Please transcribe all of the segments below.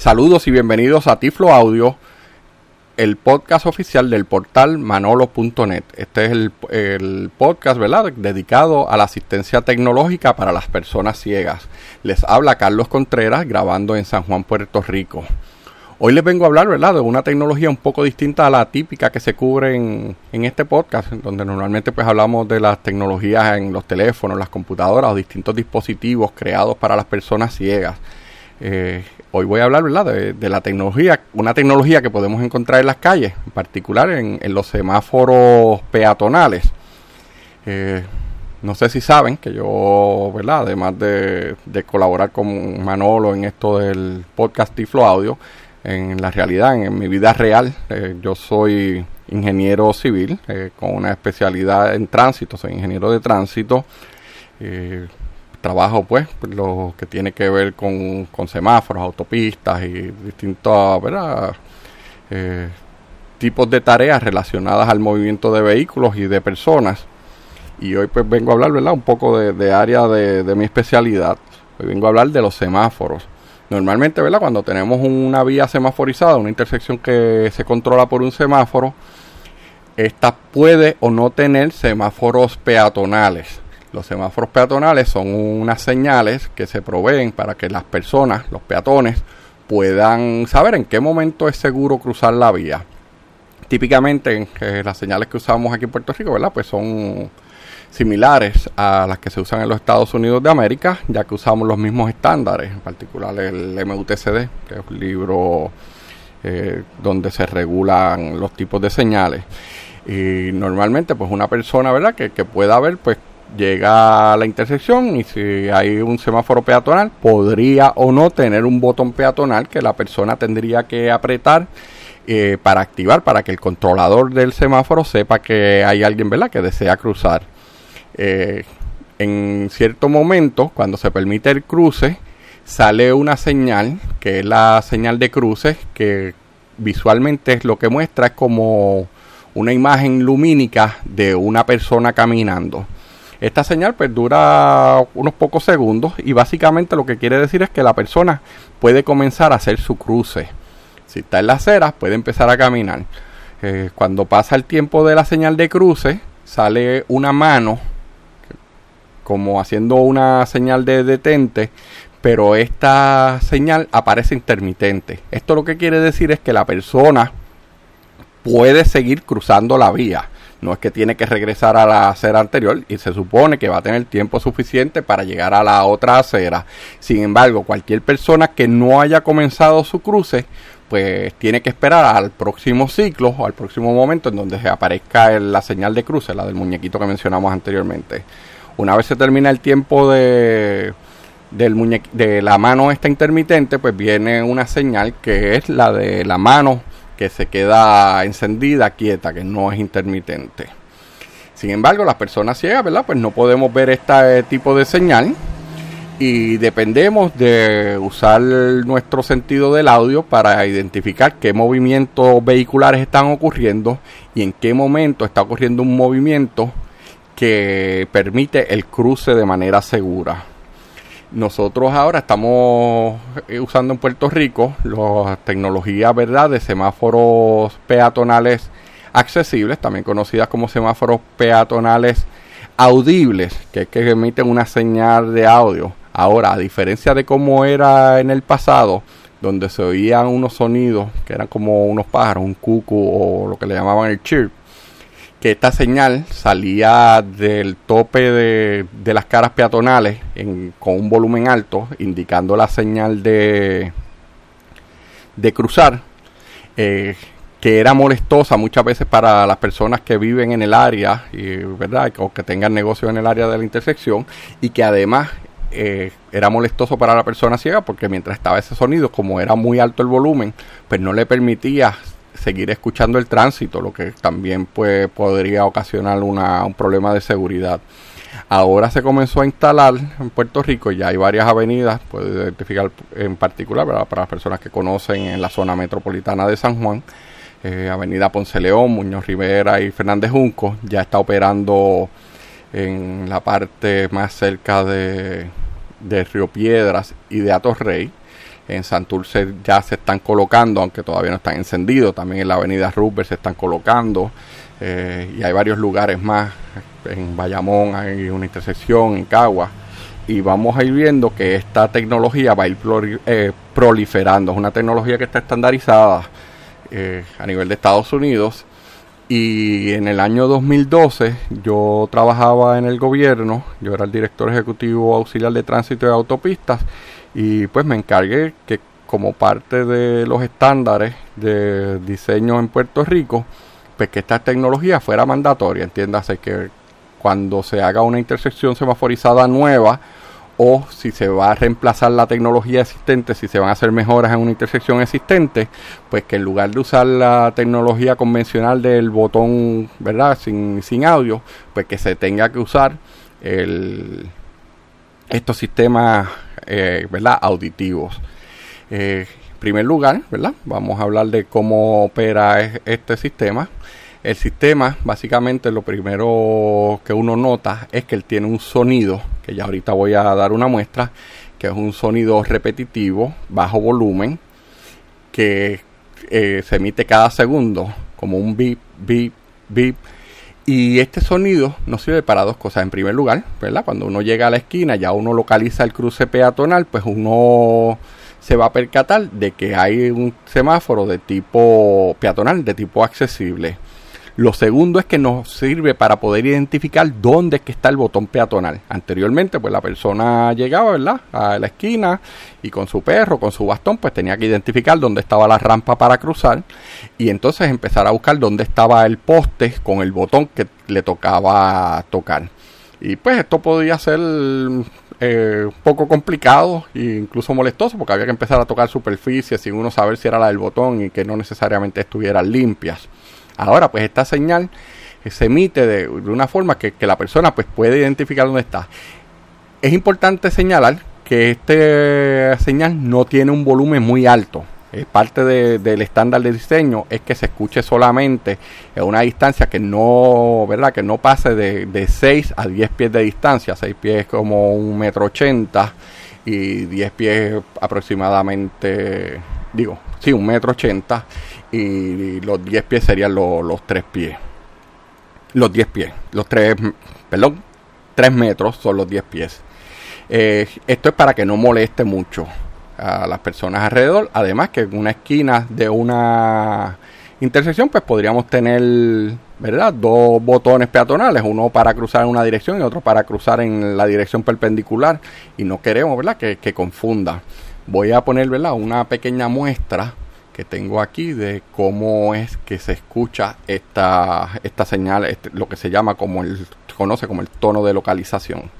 Saludos y bienvenidos a Tiflo Audio, el podcast oficial del portal manolo.net. Este es el, podcast, ¿verdad?, dedicado a la asistencia tecnológica para las personas ciegas. Les habla Carlos Contreras, grabando en San Juan, Puerto Rico. Hoy les vengo a hablar, ¿verdad?, de una tecnología un poco distinta a la típica que se cubre en, este podcast, donde normalmente pues hablamos de las tecnologías en los teléfonos, las computadoras o distintos dispositivos creados para las personas ciegas. Eh, hoy voy a hablar ¿verdad? De, la tecnología, una tecnología que podemos encontrar en las calles, en particular en, los semáforos peatonales. Eh, no sé si saben que yo, ¿verdad? además de, colaborar con Manolo en esto del podcast Tiflo Audio, en la realidad, en, mi vida real, eh, yo soy ingeniero civil con una especialidad en tránsito, soy ingeniero de tránsito trabajo pues lo que tiene que ver con, semáforos, autopistas y distintos eh, tipos de tareas relacionadas al movimiento de vehículos y de personas. Y hoy pues vengo a hablar ¿verdad? un poco de, área de, de, mi especialidad. Hoy vengo a hablar de los semáforos. Normalmente ¿verdad? cuando tenemos una vía semaforizada, una intersección que se controla por un semáforo, esta puede o no tener semáforos peatonales los semáforos peatonales son unas señales que se proveen para que las personas, los peatones, puedan saber en qué momento es seguro cruzar la vía. Típicamente las señales que usamos aquí en Puerto Rico, ¿verdad? Pues son similares a las que se usan en los Estados Unidos de América, ya que usamos los mismos estándares, en particular el MUTCD, que es un libro eh, donde se regulan los tipos de señales. Y normalmente, pues una persona, ¿verdad? Que, que pueda ver, pues llega a la intersección y si hay un semáforo peatonal, podría o no tener un botón peatonal que la persona tendría que apretar eh, para activar, para que el controlador del semáforo sepa que hay alguien ¿verdad? que desea cruzar. Eh, en cierto momento, cuando se permite el cruce, sale una señal, que es la señal de cruce, que visualmente es lo que muestra es como una imagen lumínica de una persona caminando. Esta señal pues dura unos pocos segundos y básicamente lo que quiere decir es que la persona puede comenzar a hacer su cruce. Si está en la acera puede empezar a caminar. Eh, cuando pasa el tiempo de la señal de cruce sale una mano como haciendo una señal de detente pero esta señal aparece intermitente. Esto lo que quiere decir es que la persona puede seguir cruzando la vía. No es que tiene que regresar a la acera anterior y se supone que va a tener tiempo suficiente para llegar a la otra acera. Sin embargo, cualquier persona que no haya comenzado su cruce, pues tiene que esperar al próximo ciclo o al próximo momento en donde se aparezca la señal de cruce, la del muñequito que mencionamos anteriormente. Una vez se termina el tiempo de, del de la mano esta intermitente, pues viene una señal que es la de la mano que se queda encendida, quieta, que no es intermitente. Sin embargo, las personas ciegas, ¿verdad? Pues no podemos ver este tipo de señal y dependemos de usar nuestro sentido del audio para identificar qué movimientos vehiculares están ocurriendo y en qué momento está ocurriendo un movimiento que permite el cruce de manera segura. Nosotros ahora estamos eh, usando en Puerto Rico las tecnologías ¿verdad? de semáforos peatonales accesibles, también conocidas como semáforos peatonales audibles, que es que emiten una señal de audio. Ahora, a diferencia de cómo era en el pasado, donde se oían unos sonidos que eran como unos pájaros, un cucu o lo que le llamaban el chirp, que esta señal salía del tope de, las caras peatonales con un volumen alto, indicando la señal de, de cruzar, eh, que era molestosa muchas veces para las personas que viven en el área, y, ¿verdad? o que tengan negocio en el área de la intersección, y que además eh, era molestoso para la persona ciega porque mientras estaba ese sonido, como era muy alto el volumen, pues no le permitía seguir escuchando el tránsito, lo que también pues, podría ocasionar una, un problema de seguridad. Ahora se comenzó a instalar en Puerto Rico, ya hay varias avenidas, puede identificar en particular para las personas que conocen en la zona metropolitana de San Juan, eh, Avenida Ponce León, Muñoz Rivera y Fernández Junco, ya está operando en la parte más cerca de, de Río Piedras y de Atos Rey En Santurce ya se están colocando, aunque todavía no están encendidos. También en la avenida Rupert se están colocando. Eh, y hay varios lugares más. En Bayamón hay una intersección, en Cagua. Y vamos a ir viendo que esta tecnología va a ir eh, proliferando. Es una tecnología que está estandarizada eh, a nivel de Estados Unidos. Y en el año 2012 yo trabajaba en el gobierno, yo era el director ejecutivo auxiliar de tránsito de autopistas y pues me encargué que como parte de los estándares de diseño en Puerto Rico, pues que esta tecnología fuera mandatoria. Entiéndase que cuando se haga una intersección semaforizada nueva o si se va a reemplazar la tecnología existente, si se van a hacer mejoras en una intersección existente, pues que en lugar de usar la tecnología convencional del botón, ¿verdad? Sin, sin audio, pues que se tenga que usar el, estos sistemas eh, ¿verdad? auditivos. Eh, en primer lugar, ¿verdad? vamos a hablar de cómo opera este sistema. El sistema, básicamente, lo primero que uno nota es que él tiene un sonido, que ya ahorita voy a dar una muestra, que es un sonido repetitivo, bajo volumen, que eh, se emite cada segundo, como un beep, beep, beep y este sonido nos sirve para dos cosas. En primer lugar, ¿verdad? Cuando uno llega a la esquina, ya uno localiza el cruce peatonal, pues uno se va a percatar de que hay un semáforo de tipo peatonal, de tipo accesible. Lo segundo es que nos sirve para poder identificar dónde es que está el botón peatonal. Anteriormente, pues la persona llegaba, ¿verdad? A la esquina y con su perro, con su bastón, pues tenía que identificar dónde estaba la rampa para cruzar y entonces empezar a buscar dónde estaba el poste con el botón que le tocaba tocar. Y pues esto podía ser eh, un poco complicado e incluso molestoso porque había que empezar a tocar superficies sin uno saber si era la del botón y que no necesariamente estuvieran limpias. Ahora, pues esta señal se emite de, una forma que, la persona pues puede identificar dónde está. Es importante señalar que esta señal no tiene un volumen muy alto. Es parte del estándar de diseño es que se escuche solamente a una distancia que no, ¿verdad? Que no pase de, de 6 a 10 pies de distancia. 6 pies como un metro ochenta y 10 pies aproximadamente, digo, sí, un metro ochenta y los 10 pies serían los 3 pies. Los 10 pies, los 3, perdón, 3 metros son los 10 pies. Eh, esto es para que no moleste mucho a las personas alrededor. Además que en una esquina de una intersección pues podríamos tener, ¿verdad? Dos botones peatonales, uno para cruzar en una dirección y otro para cruzar en la dirección perpendicular. Y no queremos, ¿verdad? Que, que confunda. Voy a poner, ¿verdad? Una pequeña muestra que tengo aquí de cómo es que se escucha esta, esta señal, este, lo que se llama como el, conoce como el tono de localización.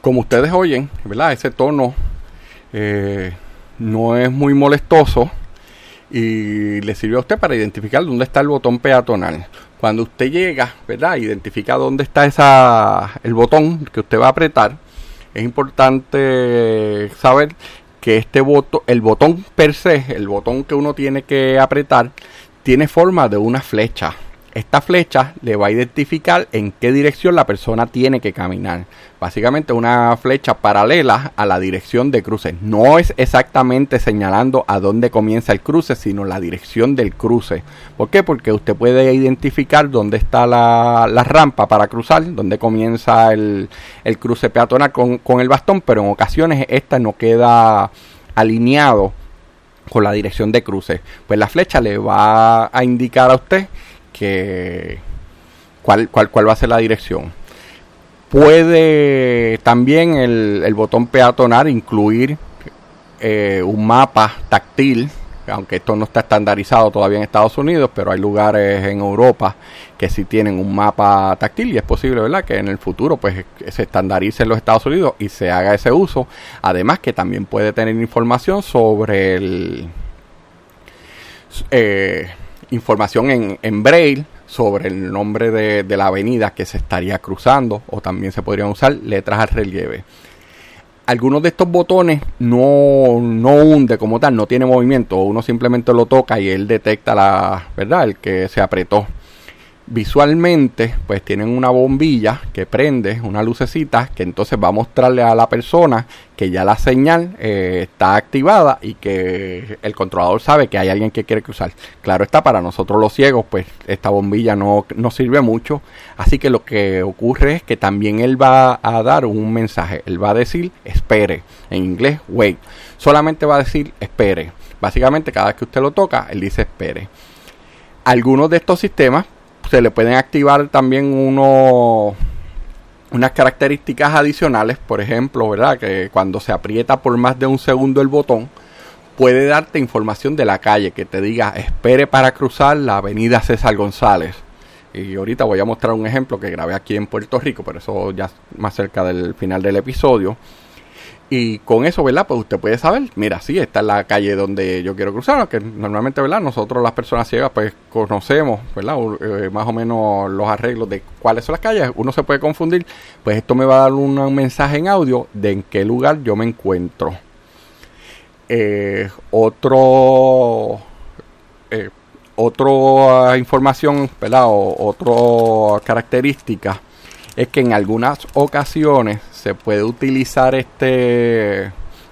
Como ustedes oyen, ¿verdad? Ese tono eh, no es muy molestoso y le sirve a usted para identificar dónde está el botón peatonal. Cuando usted llega, ¿verdad? Identifica dónde está esa, el botón que usted va a apretar. Es importante saber que este botón, el botón per se, el botón que uno tiene que apretar, tiene forma de una flecha. Esta flecha le va a identificar en qué dirección la persona tiene que caminar. Básicamente una flecha paralela a la dirección de cruce. No es exactamente señalando a dónde comienza el cruce, sino la dirección del cruce. ¿Por qué? Porque usted puede identificar dónde está la, rampa para cruzar, dónde comienza el, cruce peatonal con, con el bastón, pero en ocasiones esta no queda alineado con la dirección de cruce. Pues la flecha le va a indicar a usted que cuál, cuál, cuál va a ser la dirección. Puede también el, el botón peatonal incluir eh, un mapa táctil, aunque esto no está estandarizado todavía en Estados Unidos, pero hay lugares en Europa que sí tienen un mapa táctil y es posible, ¿verdad?, que en el futuro pues se estandarice en los Estados Unidos y se haga ese uso. Además que también puede tener información sobre el... Eh, información en, en braille sobre el nombre de, la avenida que se estaría cruzando o también se podrían usar letras al relieve. Algunos de estos botones no, no hunde como tal, no tiene movimiento, uno simplemente lo toca y él detecta la, ¿verdad? El que se apretó. Visualmente pues tienen una bombilla que prende una lucecita que entonces va a mostrarle a la persona que ya la señal eh, está activada y que el controlador sabe que hay alguien que quiere cruzar. Claro está para nosotros los ciegos pues esta bombilla no, no sirve mucho. Así que lo que ocurre es que también él va a dar un mensaje. Él va a decir espere en inglés wait solamente va a decir espere básicamente cada vez que usted lo toca él dice espere algunos de estos sistemas se le pueden activar también unos unas características adicionales, por ejemplo, ¿verdad? Que cuando se aprieta por más de un segundo el botón, puede darte información de la calle, que te diga espere para cruzar la avenida César González. Y ahorita voy a mostrar un ejemplo que grabé aquí en Puerto Rico, pero eso ya más cerca del final del episodio. Y con eso, ¿verdad? Pues usted puede saber, mira, sí, esta es la calle donde yo quiero cruzar, que normalmente, ¿verdad? Nosotros las personas ciegas pues conocemos, ¿verdad? Eh, más o menos los arreglos de cuáles son las calles. Uno se puede confundir, pues esto me va a dar un, mensaje en audio de en qué lugar yo me encuentro. Eh, otro... Eh, otra información, ¿verdad? O, otra característica es que en algunas ocasiones se puede utilizar este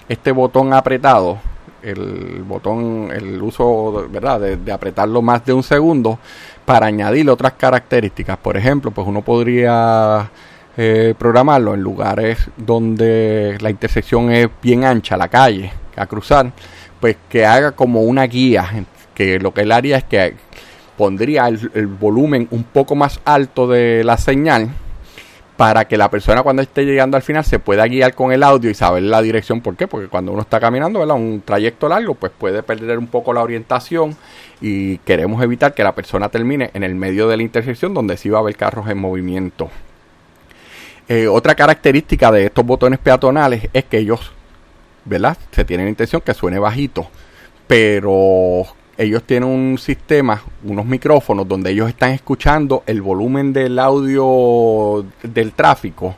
este botón apretado el botón el uso verdad de, apretarlo más de un segundo para añadir otras características. Por ejemplo pues uno podría eh, programarlo en lugares donde la intersección es bien ancha la calle a cruzar pues que haga como una guía que lo que él haría es que pondría el volumen un poco más alto de la señal para que la persona cuando esté llegando al final se pueda guiar con el audio y saber la dirección. ¿Por qué? Porque cuando uno está caminando ¿verdad? un trayecto largo, pues puede perder un poco la orientación y queremos evitar que la persona termine en el medio de la intersección donde sí va a haber carros en movimiento. Eh, otra característica de estos botones peatonales es que ellos, ¿verdad? Se tienen intención que suene bajito, pero ellos tienen un sistema, unos micrófonos donde ellos están escuchando el volumen del audio del tráfico,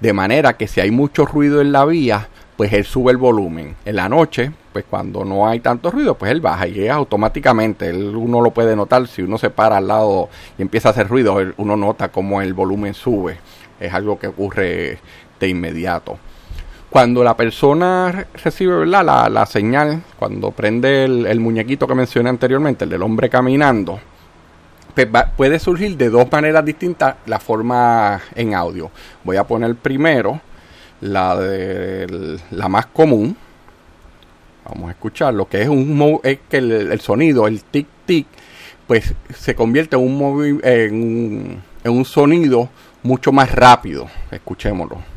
de manera que si hay mucho ruido en la vía, pues él sube el volumen. En la noche, pues cuando no hay tanto ruido, pues él baja y es automáticamente. uno lo puede notar si uno se para al lado y empieza a hacer ruido, uno nota como el volumen sube. Es algo que ocurre de inmediato cuando la persona recibe La, la señal, cuando prende el, muñequito que mencioné anteriormente, el del hombre caminando, pues puede surgir de dos maneras distintas la forma en audio. Voy a poner primero la de la más común. Vamos a escuchar lo que es un es que el, sonido, el tic tic, pues se convierte en un, en un sonido mucho más rápido. Escuchémoslo.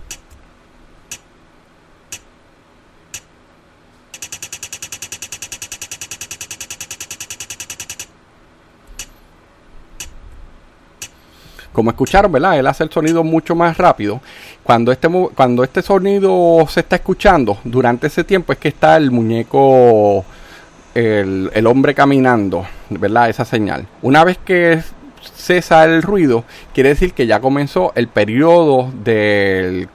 Como escucharon, ¿verdad? Él hace el sonido mucho más rápido. Cuando este, cuando este sonido se está escuchando, durante ese tiempo es que está el muñeco, el, hombre caminando, ¿verdad? Esa señal. Una vez que cesa el ruido, quiere decir que ya comenzó el periodo de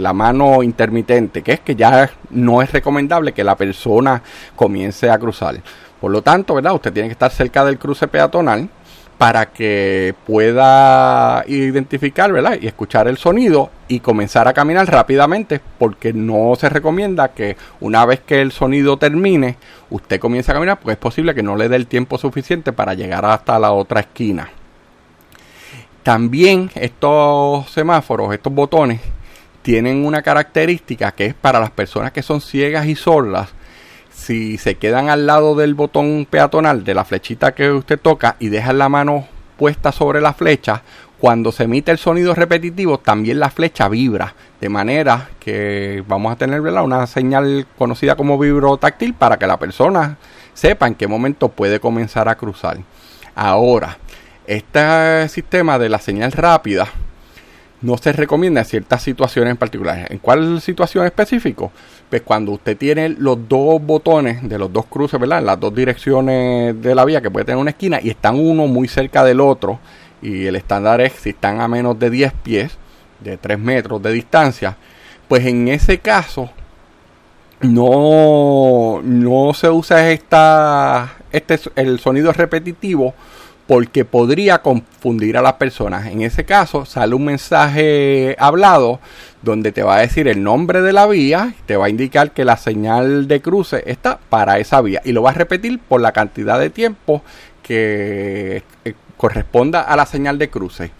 la mano intermitente, que es que ya no es recomendable que la persona comience a cruzar. Por lo tanto, ¿verdad? Usted tiene que estar cerca del cruce peatonal para que pueda identificar ¿verdad? y escuchar el sonido y comenzar a caminar rápidamente porque no se recomienda que una vez que el sonido termine usted comience a caminar porque es posible que no le dé el tiempo suficiente para llegar hasta la otra esquina. También estos semáforos, estos botones, tienen una característica que es para las personas que son ciegas y sordas si se quedan al lado del botón peatonal de la flechita que usted toca y dejan la mano puesta sobre la flecha, cuando se emite el sonido repetitivo, también la flecha vibra, de manera que vamos a tener una señal conocida como vibrotáctil para que la persona sepa en qué momento puede comenzar a cruzar. Ahora, este sistema de la señal rápida no se recomienda en ciertas situaciones en particular. ¿En cuál situación específico? Pues cuando usted tiene los dos botones de los dos cruces, ¿verdad? Las dos direcciones de la vía que puede tener una esquina y están uno muy cerca del otro y el estándar es si están a menos de 10 pies, de 3 metros de distancia, pues en ese caso no, no se usa esta, este, el sonido repetitivo porque podría confundir a las personas. En ese caso sale un mensaje hablado donde te va a decir el nombre de la vía, te va a indicar que la señal de cruce está para esa vía y lo va a repetir por la cantidad de tiempo que eh, corresponda a la señal de cruce.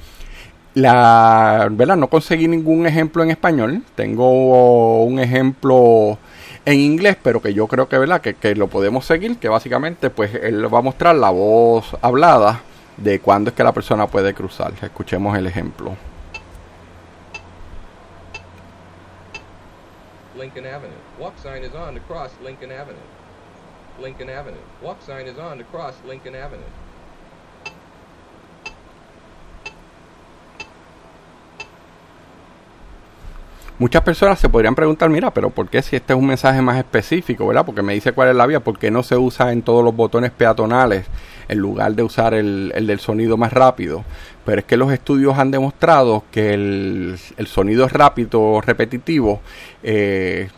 La, ¿verdad? No conseguí ningún ejemplo en español. Tengo un ejemplo en inglés, pero que yo creo que, ¿verdad? Que, lo podemos seguir, que básicamente pues él va a mostrar la voz hablada de cuándo es que la persona puede cruzar. Escuchemos el ejemplo. Lincoln Avenue. Walk sign is on to cross Lincoln Avenue. Lincoln Avenue. Walk sign is on to cross Lincoln Avenue. Muchas personas se podrían preguntar, mira, pero ¿por qué si este es un mensaje más específico, verdad? Porque me dice cuál es la vía, ¿por qué no se usa en todos los botones peatonales en lugar de usar el, del sonido más rápido? Pero es que los estudios han demostrado que el, sonido rápido, repetitivo, eh,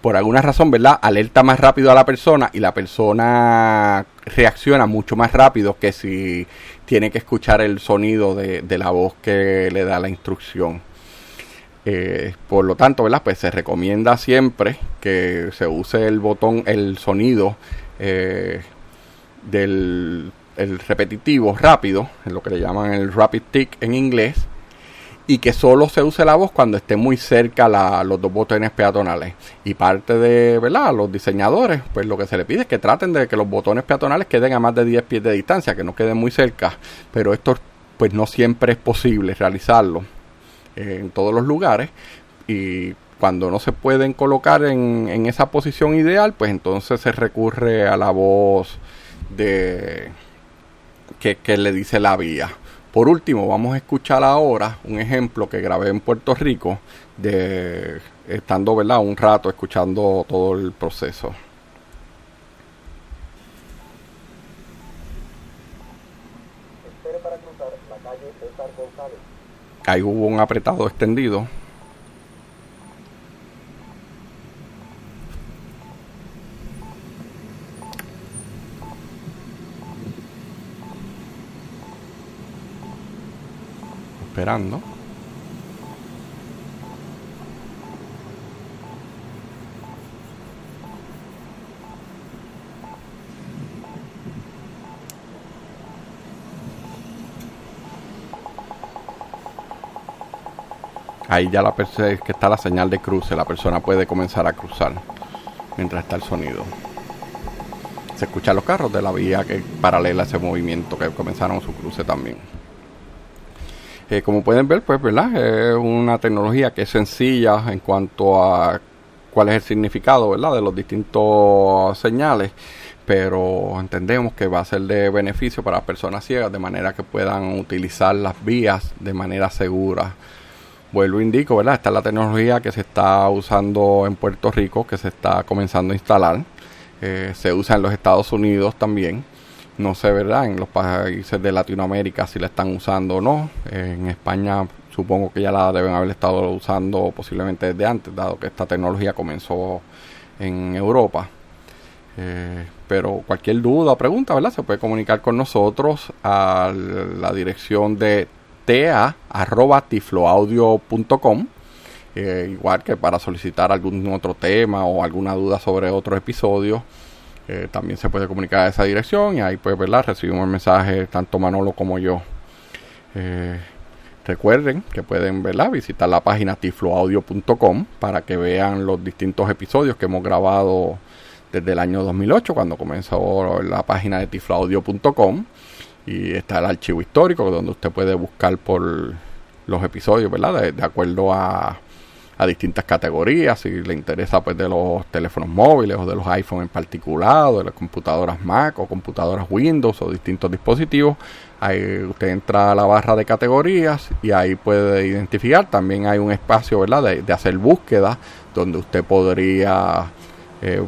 por alguna razón, ¿verdad? Alerta más rápido a la persona y la persona reacciona mucho más rápido que si tiene que escuchar el sonido de, de la voz que le da la instrucción. Eh, por lo tanto, ¿verdad? Pues se recomienda siempre que se use el botón, el sonido eh, del repetitivo rápido, lo que le llaman el rapid tick en inglés, y que solo se use la voz cuando esté muy cerca los dos botones peatonales. Y parte de, ¿verdad? Los diseñadores, pues lo que se le pide es que traten de que los botones peatonales queden a más de 10 pies de distancia, que no queden muy cerca, pero esto pues no siempre es posible realizarlo en todos los lugares y cuando no se pueden colocar en, esa posición ideal, pues entonces se recurre a la voz de que, que, le dice la vía. Por último, vamos a escuchar ahora un ejemplo que grabé en Puerto Rico de estando ¿verdad? un rato escuchando todo el proceso. Ahí hubo un apretado extendido. Esperando. Ahí ya la que está la señal de cruce, la persona puede comenzar a cruzar mientras está el sonido. Se escuchan los carros de la vía que paralela ese movimiento que comenzaron su cruce también. Eh, como pueden ver, pues, ¿verdad? Es una tecnología que es sencilla en cuanto a cuál es el significado, ¿verdad? De los distintos señales, pero entendemos que va a ser de beneficio para personas ciegas de manera que puedan utilizar las vías de manera segura vuelvo indico, ¿verdad? Esta es la tecnología que se está usando en Puerto Rico, que se está comenzando a instalar. Eh, se usa en los Estados Unidos también. No sé, ¿verdad? En los países de Latinoamérica si la están usando o no. en España supongo que ya la deben haber estado usando posiblemente desde antes, dado que esta tecnología comenzó en Europa. Eh, pero cualquier duda o pregunta, ¿verdad? Se puede comunicar con nosotros a la dirección de tifloaudio.com eh, igual que para solicitar algún otro tema o alguna duda sobre otro episodio eh, también se puede comunicar a esa dirección y ahí pues verdad recibimos el mensaje tanto Manolo como yo. Eh, recuerden que pueden ¿verdad? visitar la página tifloaudio.com para que vean los distintos episodios que hemos grabado desde el año 2008 cuando comenzó la página de tifloaudio.com y está el archivo histórico donde usted puede buscar por los episodios, ¿verdad? De, acuerdo a, a, distintas categorías, si le interesa pues de los teléfonos móviles o de los iPhones en particular, de las computadoras Mac o computadoras Windows o distintos dispositivos, ahí usted entra a la barra de categorías y ahí puede identificar, también hay un espacio, ¿verdad? De, de hacer búsqueda donde usted podría eh,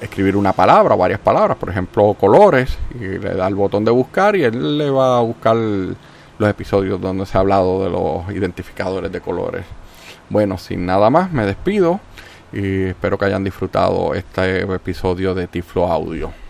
escribir una palabra o varias palabras, por ejemplo colores, y le da el botón de buscar y él le va a buscar los episodios donde se ha hablado de los identificadores de colores. Bueno, sin nada más, me despido y espero que hayan disfrutado este episodio de Tiflo Audio.